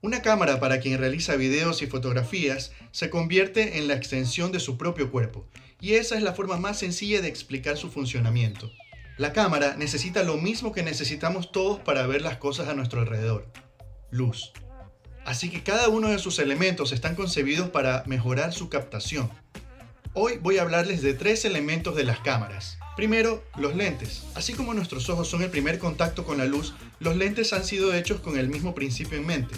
Una cámara para quien realiza videos y fotografías se convierte en la extensión de su propio cuerpo, y esa es la forma más sencilla de explicar su funcionamiento. La cámara necesita lo mismo que necesitamos todos para ver las cosas a nuestro alrededor, luz. Así que cada uno de sus elementos están concebidos para mejorar su captación. Hoy voy a hablarles de tres elementos de las cámaras. Primero, los lentes. Así como nuestros ojos son el primer contacto con la luz, los lentes han sido hechos con el mismo principio en mente.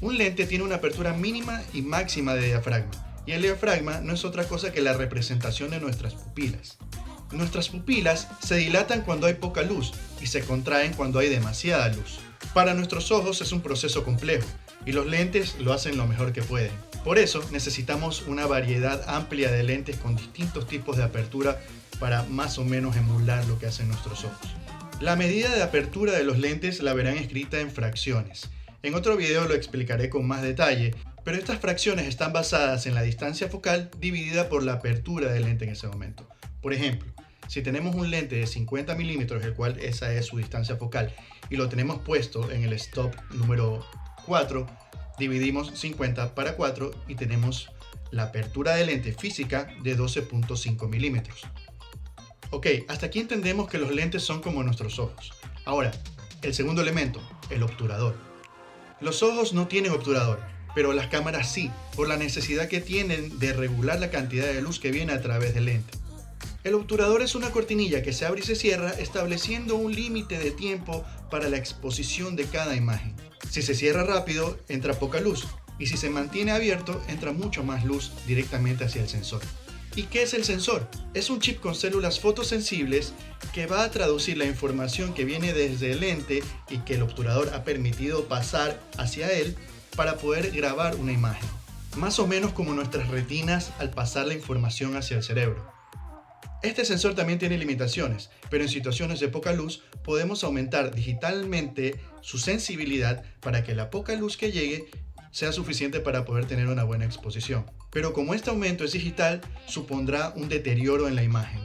Un lente tiene una apertura mínima y máxima de diafragma, y el diafragma no es otra cosa que la representación de nuestras pupilas. Nuestras pupilas se dilatan cuando hay poca luz y se contraen cuando hay demasiada luz. Para nuestros ojos es un proceso complejo y los lentes lo hacen lo mejor que pueden. Por eso necesitamos una variedad amplia de lentes con distintos tipos de apertura para más o menos emular lo que hacen nuestros ojos. La medida de apertura de los lentes la verán escrita en fracciones. En otro video lo explicaré con más detalle, pero estas fracciones están basadas en la distancia focal dividida por la apertura del lente en ese momento. Por ejemplo, si tenemos un lente de 50 milímetros, el cual esa es su distancia focal, y lo tenemos puesto en el stop número 4, dividimos 50 para 4 y tenemos la apertura de lente física de 12.5 milímetros. Ok, hasta aquí entendemos que los lentes son como nuestros ojos. Ahora, el segundo elemento, el obturador. Los ojos no tienen obturador, pero las cámaras sí, por la necesidad que tienen de regular la cantidad de luz que viene a través del lente. El obturador es una cortinilla que se abre y se cierra estableciendo un límite de tiempo para la exposición de cada imagen. Si se cierra rápido, entra poca luz, y si se mantiene abierto, entra mucho más luz directamente hacia el sensor. ¿Y qué es el sensor? Es un chip con células fotosensibles que va a traducir la información que viene desde el lente y que el obturador ha permitido pasar hacia él para poder grabar una imagen. Más o menos como nuestras retinas al pasar la información hacia el cerebro. Este sensor también tiene limitaciones, pero en situaciones de poca luz podemos aumentar digitalmente su sensibilidad para que la poca luz que llegue sea suficiente para poder tener una buena exposición. Pero como este aumento es digital, supondrá un deterioro en la imagen.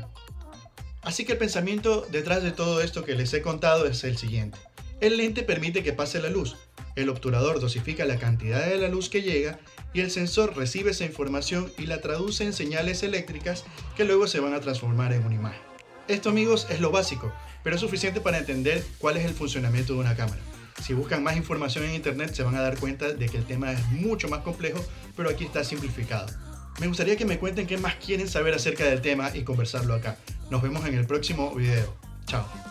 Así que el pensamiento detrás de todo esto que les he contado es el siguiente. El lente permite que pase la luz, el obturador dosifica la cantidad de la luz que llega y el sensor recibe esa información y la traduce en señales eléctricas que luego se van a transformar en una imagen. Esto amigos es lo básico, pero es suficiente para entender cuál es el funcionamiento de una cámara. Si buscan más información en internet se van a dar cuenta de que el tema es mucho más complejo, pero aquí está simplificado. Me gustaría que me cuenten qué más quieren saber acerca del tema y conversarlo acá. Nos vemos en el próximo video. Chao.